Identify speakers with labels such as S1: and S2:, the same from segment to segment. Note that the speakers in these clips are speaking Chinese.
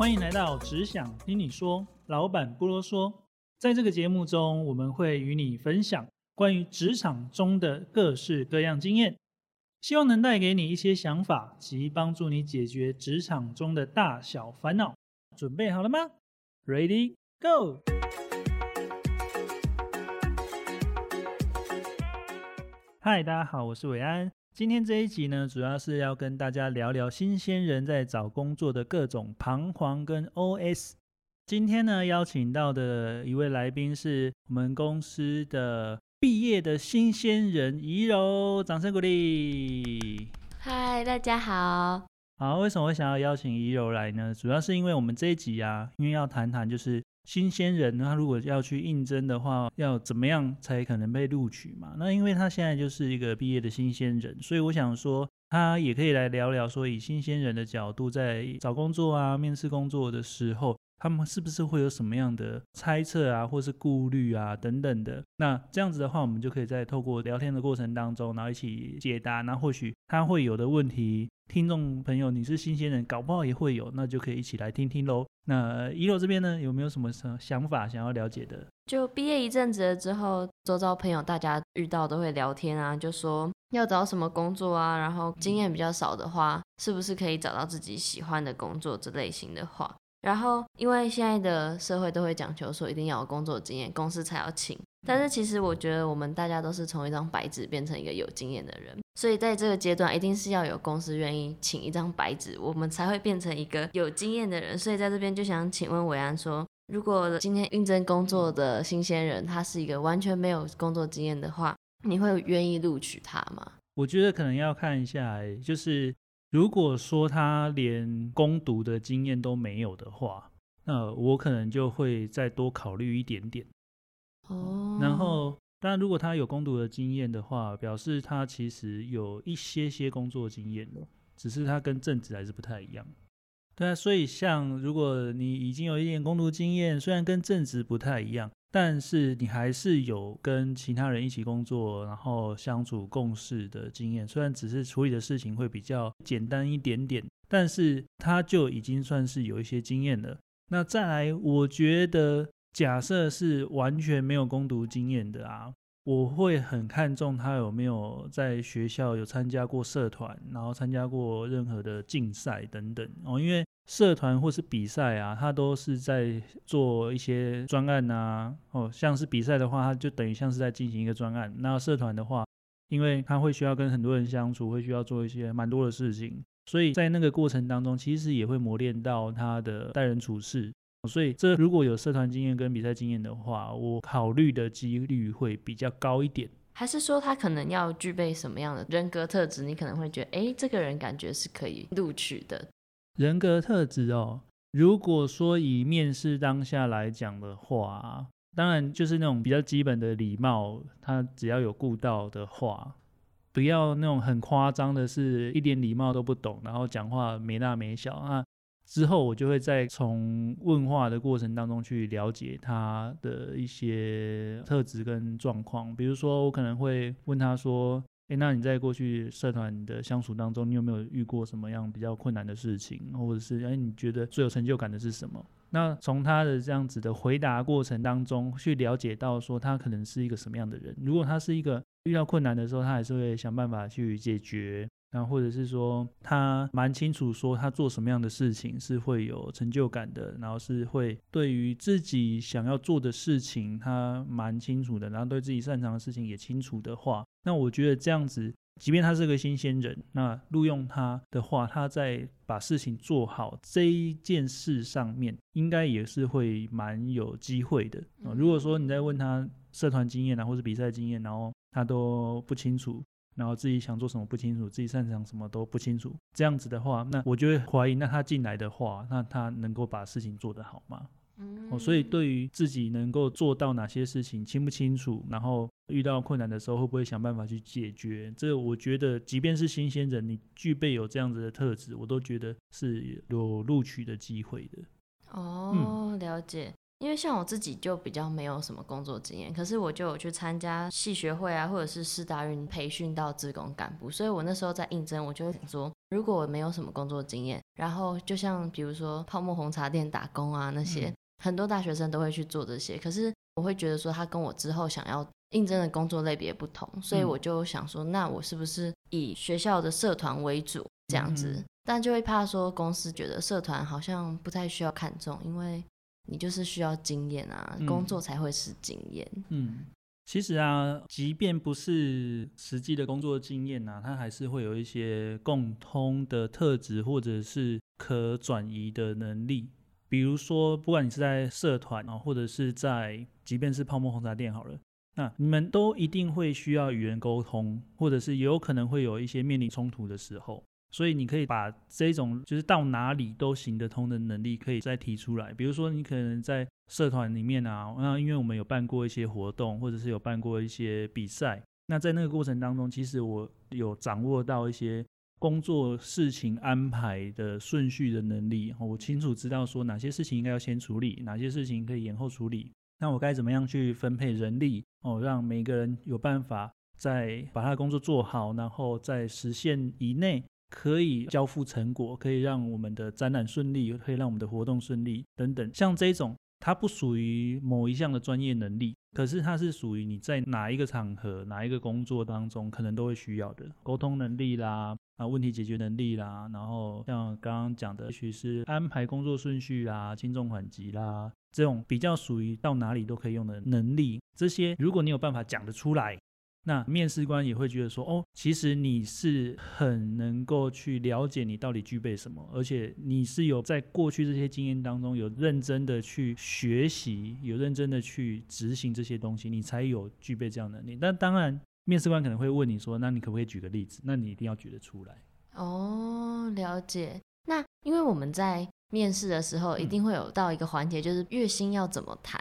S1: 欢迎来到只想听你说，老板不啰嗦。在这个节目中，我们会与你分享关于职场中的各式各样经验，希望能带给你一些想法及帮助你解决职场中的大小烦恼。准备好了吗？Ready Go！嗨，大家好，我是伟安。今天这一集呢，主要是要跟大家聊聊新鲜人在找工作的各种彷徨跟 OS。今天呢，邀请到的一位来宾是我们公司的毕业的新鲜人怡柔，掌声鼓励。
S2: 嗨，大家好。
S1: 好，为什么会想要邀请怡柔来呢？主要是因为我们这一集啊，因为要谈谈就是新鲜人，他如果要去应征的话，要怎么样才可能被录取嘛？那因为他现在就是一个毕业的新鲜人，所以我想说，他也可以来聊聊，说以新鲜人的角度在找工作啊、面试工作的时候。他们是不是会有什么样的猜测啊，或是顾虑啊等等的？那这样子的话，我们就可以在透过聊天的过程当中，然后一起解答。那或许他会有的问题，听众朋友你是新鲜人，搞不好也会有，那就可以一起来听听喽。那一楼这边呢，有没有什么想法想要了解的？
S2: 就毕业一阵子了之后，周遭朋友大家遇到都会聊天啊，就说要找什么工作啊，然后经验比较少的话，是不是可以找到自己喜欢的工作这类型的话。然后，因为现在的社会都会讲求说一定要有工作经验，公司才要请。但是其实我觉得我们大家都是从一张白纸变成一个有经验的人，所以在这个阶段一定是要有公司愿意请一张白纸，我们才会变成一个有经验的人。所以在这边就想请问伟安说，如果今天应征工作的新鲜人，他是一个完全没有工作经验的话，你会愿意录取他吗？
S1: 我觉得可能要看一下，就是。如果说他连攻读的经验都没有的话，那我可能就会再多考虑一点点。
S2: 哦。
S1: 然后，当然，如果他有攻读的经验的话，表示他其实有一些些工作经验了，只是他跟正职还是不太一样。对啊，所以像如果你已经有一点攻读经验，虽然跟正职不太一样。但是你还是有跟其他人一起工作，然后相处共事的经验。虽然只是处理的事情会比较简单一点点，但是他就已经算是有一些经验了。那再来，我觉得假设是完全没有攻读经验的啊，我会很看重他有没有在学校有参加过社团，然后参加过任何的竞赛等等哦，因为。社团或是比赛啊，他都是在做一些专案呐。哦，像是比赛的话，他就等于像是在进行一个专案。那社团的话，因为他会需要跟很多人相处，会需要做一些蛮多的事情，所以在那个过程当中，其实也会磨练到他的待人处事。所以这如果有社团经验跟比赛经验的话，我考虑的几率会比较高一点。
S2: 还是说他可能要具备什么样的人格特质？你可能会觉得，哎，这个人感觉是可以录取的。
S1: 人格特质哦，如果说以面试当下来讲的话，当然就是那种比较基本的礼貌，他只要有顾到的话，不要那种很夸张的，是一点礼貌都不懂，然后讲话没大没小啊。之后我就会再从问话的过程当中去了解他的一些特质跟状况，比如说我可能会问他说。哎，那你在过去社团的相处当中，你有没有遇过什么样比较困难的事情，或者是哎，你觉得最有成就感的是什么？那从他的这样子的回答过程当中，去了解到说他可能是一个什么样的人。如果他是一个遇到困难的时候，他还是会想办法去解决。然后或者是说他蛮清楚说他做什么样的事情是会有成就感的，然后是会对于自己想要做的事情他蛮清楚的，然后对自己擅长的事情也清楚的话，那我觉得这样子，即便他是个新鲜人，那录用他的话，他在把事情做好这一件事上面，应该也是会蛮有机会的啊。如果说你在问他社团经验啊，或者比赛经验，然后他都不清楚。然后自己想做什么不清楚，自己擅长什么都不清楚，这样子的话，那我就会怀疑，那他进来的话，那他能够把事情做得好吗？哦，所以对于自己能够做到哪些事情清不清楚，然后遇到困难的时候会不会想办法去解决，这我觉得，即便是新鲜人，你具备有这样子的特质，我都觉得是有录取的机会的。
S2: 哦，了解。因为像我自己就比较没有什么工作经验，可是我就有去参加系学会啊，或者是师大运培训到职工干部，所以我那时候在应征，我就会想说，如果我没有什么工作经验，然后就像比如说泡沫红茶店打工啊那些，很多大学生都会去做这些。可是我会觉得说，他跟我之后想要应征的工作类别不同，所以我就想说，那我是不是以学校的社团为主这样子？但就会怕说公司觉得社团好像不太需要看重，因为你就是需要经验啊，工作才会是经验。
S1: 嗯。其实啊，即便不是实际的工作经验啊，它还是会有一些共通的特质，或者是可转移的能力。比如说，不管你是在社团啊，或者是在，即便是泡沫红茶店好了，那你们都一定会需要与人沟通，或者是有可能会有一些面临冲突的时候。所以你可以把这种就是到哪里都行得通的能力，可以再提出来。比如说，你可能在社团里面啊，那因为我们有办过一些活动，或者是有办过一些比赛，那在那个过程当中，其实我有掌握到一些工作事情安排的顺序的能力。我清楚知道说哪些事情应该要先处理，哪些事情可以延后处理。那我该怎么样去分配人力哦，让每个人有办法在把他的工作做好，然后在时限以内。可以交付成果，可以让我们的展览顺利，可以让我们的活动顺利等等。像这种，它不属于某一项的专业能力，可是它是属于你在哪一个场合、哪一个工作当中可能都会需要的沟通能力啦，啊，问题解决能力啦，然后像刚刚讲的，也许是安排工作顺序啦、轻重缓急啦，这种比较属于到哪里都可以用的能力。这些如果你有办法讲得出来。那面试官也会觉得说，哦，其实你是很能够去了解你到底具备什么，而且你是有在过去这些经验当中有认真的去学习，有认真的去执行这些东西，你才有具备这样能力。但当然，面试官可能会问你说，那你可不可以举个例子？那你一定要举得出来。
S2: 哦，了解。那因为我们在面试的时候，一定会有到一个环节，就是月薪要怎么谈。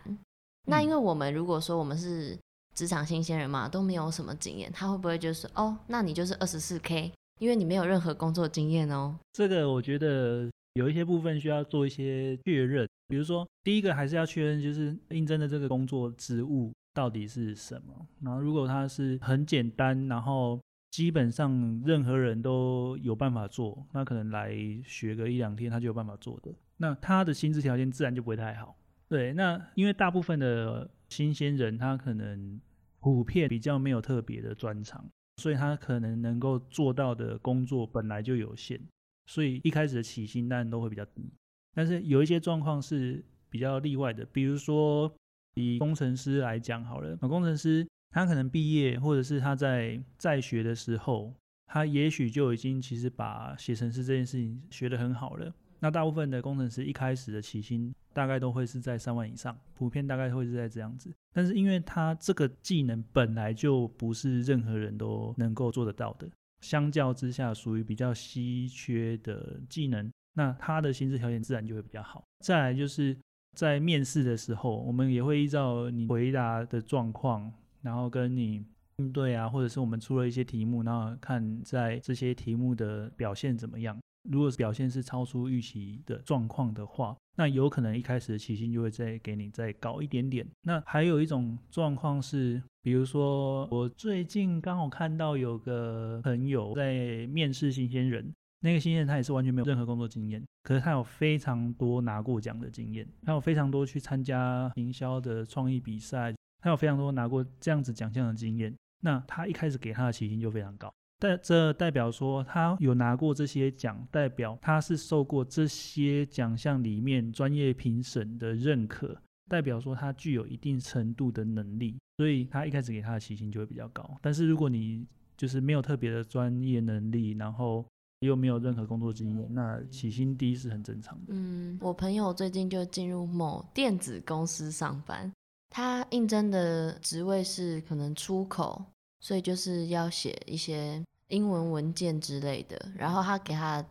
S2: 那因为我们如果说我们是职场新鲜人嘛，都没有什么经验，他会不会就是哦，那你就是二十四 K，因为你没有任何工作经验哦。
S1: 这个我觉得有一些部分需要做一些确认，比如说第一个还是要确认，就是应征的这个工作职务到底是什么。然后如果它是很简单，然后基本上任何人都有办法做，那可能来学个一两天他就有办法做的，那他的薪资条件自然就不会太好。对，那因为大部分的新鲜人他可能。普遍比较没有特别的专长，所以他可能能够做到的工作本来就有限，所以一开始的起薪当然都会比较低。但是有一些状况是比较例外的，比如说以工程师来讲好了，工程师他可能毕业或者是他在在学的时候，他也许就已经其实把写程式这件事情学得很好了。那大部分的工程师一开始的起薪大概都会是在三万以上，普遍大概会是在这样子。但是因为他这个技能本来就不是任何人都能够做得到的，相较之下属于比较稀缺的技能，那他的薪资条件自然就会比较好。再来就是在面试的时候，我们也会依照你回答的状况，然后跟你应对啊，或者是我们出了一些题目，然后看在这些题目的表现怎么样。如果表现是超出预期的状况的话，那有可能一开始的起薪就会再给你再高一点点。那还有一种状况是，比如说我最近刚好看到有个朋友在面试新鲜人，那个新鲜人他也是完全没有任何工作经验，可是他有非常多拿过奖的经验，他有非常多去参加营销的创意比赛，他有非常多拿过这样子奖项的经验。那他一开始给他的起薪就非常高。但这代表说他有拿过这些奖，代表他是受过这些奖项里面专业评审的认可，代表说他具有一定程度的能力，所以他一开始给他的起薪就会比较高。但是如果你就是没有特别的专业能力，然后又没有任何工作经验，那起薪低是很正常的。
S2: 嗯，我朋友最近就进入某电子公司上班，他应征的职位是可能出口。所以就是要写一些英文文件之类的，然后他给他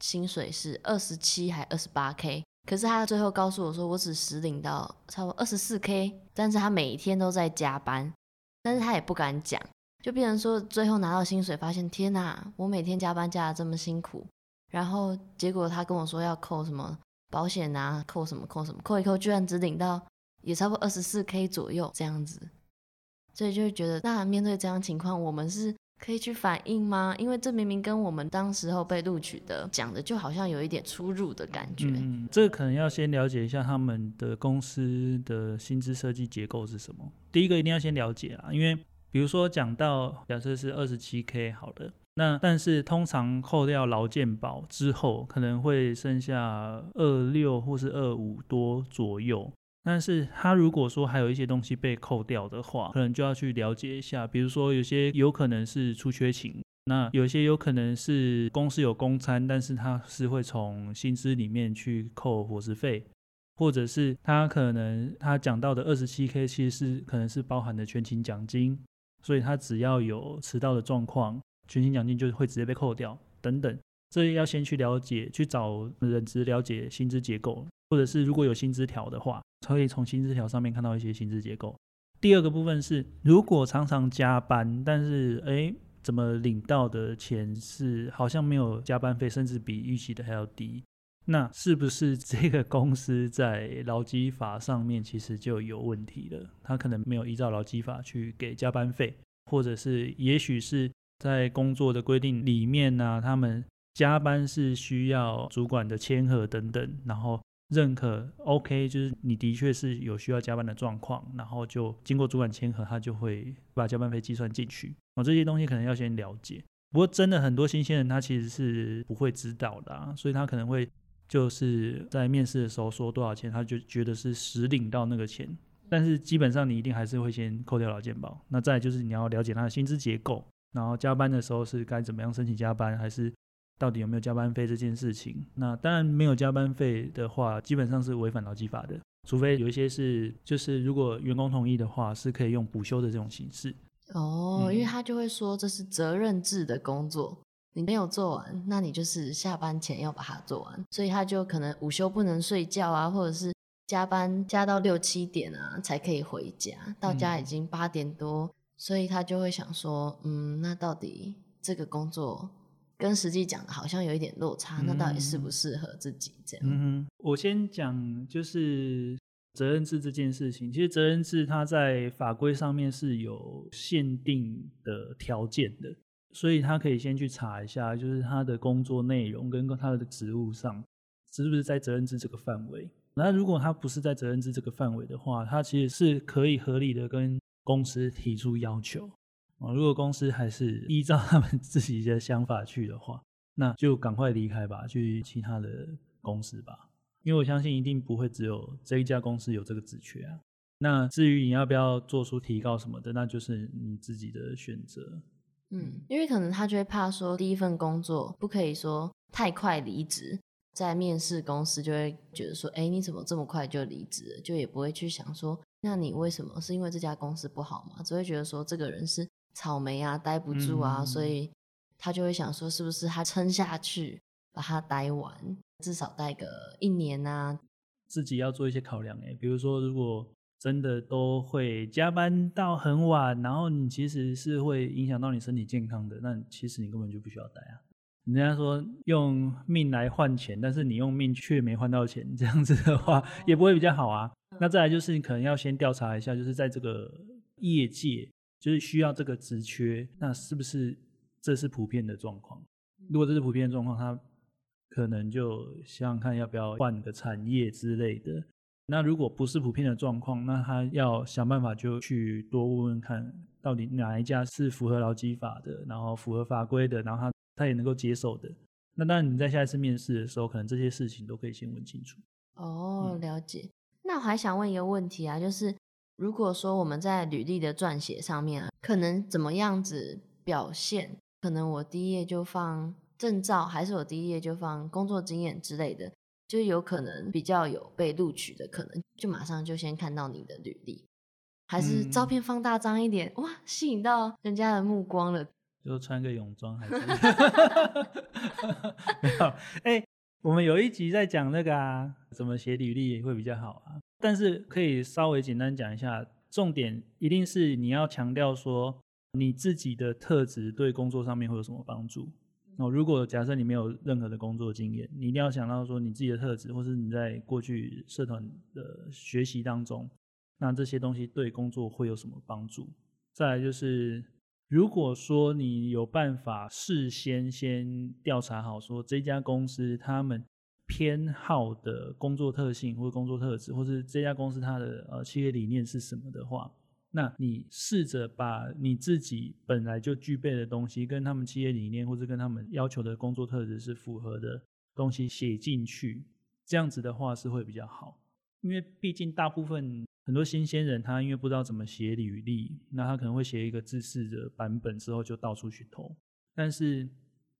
S2: 薪水是二十七还二十八 k，可是他最后告诉我说我只实领到差不多二十四 k，但是他每一天都在加班，但是他也不敢讲，就变成说最后拿到薪水发现天哪，我每天加班加的这么辛苦，然后结果他跟我说要扣什么保险啊，扣什么扣什么，扣一扣居然只领到也差不多二十四 k 左右这样子。所以就会觉得，那面对这样情况，我们是可以去反映吗？因为这明明跟我们当时候被录取的讲的就好像有一点出入的感觉。
S1: 嗯，这个可能要先了解一下他们的公司的薪资设计结构是什么。第一个一定要先了解啊，因为比如说讲到假设是二十七 K 好的，那但是通常扣掉劳健保之后，可能会剩下二六或是二五多左右。但是他如果说还有一些东西被扣掉的话，可能就要去了解一下。比如说有些有可能是出缺勤，那有些有可能是公司有公餐，但是他是会从薪资里面去扣伙食费，或者是他可能他讲到的二十七 K 其实是可能是包含的全勤奖金，所以他只要有迟到的状况，全勤奖金就会直接被扣掉等等。这要先去了解，去找人资了解薪资结构。或者是如果有薪资条的话，可以从薪资条上面看到一些薪资结构。第二个部分是，如果常常加班，但是哎，怎么领到的钱是好像没有加班费，甚至比预期的还要低，那是不是这个公司在劳基法上面其实就有问题了？他可能没有依照劳基法去给加班费，或者是也许是在工作的规定里面呢，他们加班是需要主管的签核等等，然后。认可 OK，就是你的确是有需要加班的状况，然后就经过主管签合，他就会把加班费计算进去。哦，这些东西可能要先了解。不过真的很多新鲜人他其实是不会知道的，啊，所以他可能会就是在面试的时候说多少钱，他就觉得是实领到那个钱。但是基本上你一定还是会先扣掉劳健保。那再就是你要了解他的薪资结构，然后加班的时候是该怎么样申请加班，还是？到底有没有加班费这件事情？那当然没有加班费的话，基本上是违反劳基法的。除非有一些是，就是如果员工同意的话，是可以用补休的这种形式。
S2: 哦，因为他就会说这是责任制的工作，你没有做完，那你就是下班前要把它做完。所以他就可能午休不能睡觉啊，或者是加班加到六七点啊才可以回家，到家已经八点多，所以他就会想说，嗯，那到底这个工作？跟实际讲的好像有一点落差，那到底适不适合自己？这样，
S1: 嗯我先讲就是责任制这件事情。其实责任制它在法规上面是有限定的条件的，所以他可以先去查一下，就是他的工作内容跟他的职务上是不是在责任制这个范围。那如果他不是在责任制这个范围的话，他其实是可以合理的跟公司提出要求。哦，如果公司还是依照他们 自己的想法去的话，那就赶快离开吧，去其他的公司吧。因为我相信一定不会只有这一家公司有这个职缺啊。那至于你要不要做出提高什么的，那就是你自己的选择。
S2: 嗯，因为可能他就会怕说，第一份工作不可以说太快离职，在面试公司就会觉得说，哎，你怎么这么快就离职？就也不会去想说，那你为什么是因为这家公司不好吗？只会觉得说，这个人是。草莓啊，待不住啊，所以他就会想说，是不是他撑下去，把它待完，至少待个一年啊？
S1: 自己要做一些考量哎，比如说，如果真的都会加班到很晚，然后你其实是会影响到你身体健康的，那其实你根本就不需要待啊。人家说用命来换钱，但是你用命却没换到钱，这样子的话也不会比较好啊。那再来就是你可能要先调查一下，就是在这个业界。就是需要这个职缺，那是不是这是普遍的状况？如果这是普遍的状况，他可能就想想看要不要换个产业之类的。那如果不是普遍的状况，那他要想办法就去多问问看，到底哪一家是符合劳基法的，然后符合法规的，然后他他也能够接受的。那当然你在下一次面试的时候，可能这些事情都可以先问清楚。
S2: 哦，了解。那我还想问一个问题啊，就是。如果说我们在履历的撰写上面啊，可能怎么样子表现？可能我第一页就放证照，还是我第一页就放工作经验之类的，就有可能比较有被录取的可能，就马上就先看到你的履历，还是照片放大张一点，哇，吸引到人家的目光了。
S1: 就穿个泳装还是？没有，哎，我们有一集在讲那个啊，怎么写履历会比较好啊。但是可以稍微简单讲一下，重点一定是你要强调说你自己的特质对工作上面会有什么帮助。哦，如果假设你没有任何的工作经验，你一定要想到说你自己的特质，或是你在过去社团的学习当中，那这些东西对工作会有什么帮助？再来就是如果说你有办法事先先调查好，说这家公司他们偏好的工作特性或工作特质，或是这家公司它的呃企业理念是什么的话，那你试着把你自己本来就具备的东西，跟他们企业理念或者跟他们要求的工作特质是符合的东西写进去，这样子的话是会比较好，因为毕竟大部分。很多新鲜人，他因为不知道怎么写履历，那他可能会写一个自式的版本，之后就到处去投。但是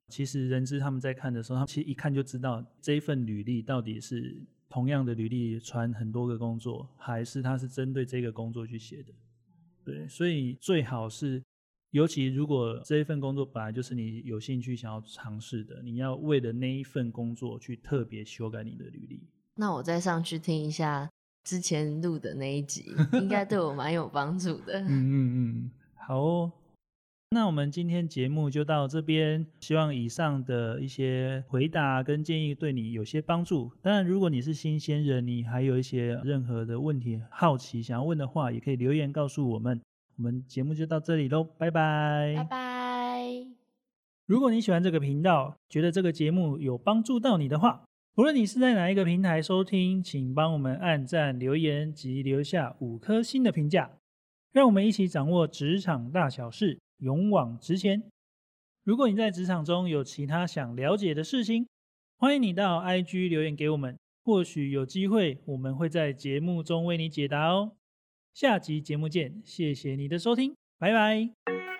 S1: 其实人资他们在看的时候，他们其实一看就知道这一份履历到底是同样的履历传很多个工作，还是他是针对这个工作去写的。对，所以最好是，尤其如果这一份工作本来就是你有兴趣想要尝试的，你要为了那一份工作去特别修改你的履历。
S2: 那我再上去听一下。之前录的那一集 应该对我蛮有帮助的。
S1: 嗯嗯嗯，好哦。那我们今天节目就到这边，希望以上的一些回答跟建议对你有些帮助。当然，如果你是新鲜人，你还有一些任何的问题好奇想要问的话，也可以留言告诉我们。我们节目就到这里喽，拜拜。
S2: 拜拜。
S1: 如果你喜欢这个频道，觉得这个节目有帮助到你的话，无论你是在哪一个平台收听，请帮我们按赞、留言及留下五颗星的评价，让我们一起掌握职场大小事，勇往直前。如果你在职场中有其他想了解的事情，欢迎你到 IG 留言给我们，或许有机会我们会在节目中为你解答哦。下集节目见，谢谢你的收听，拜拜。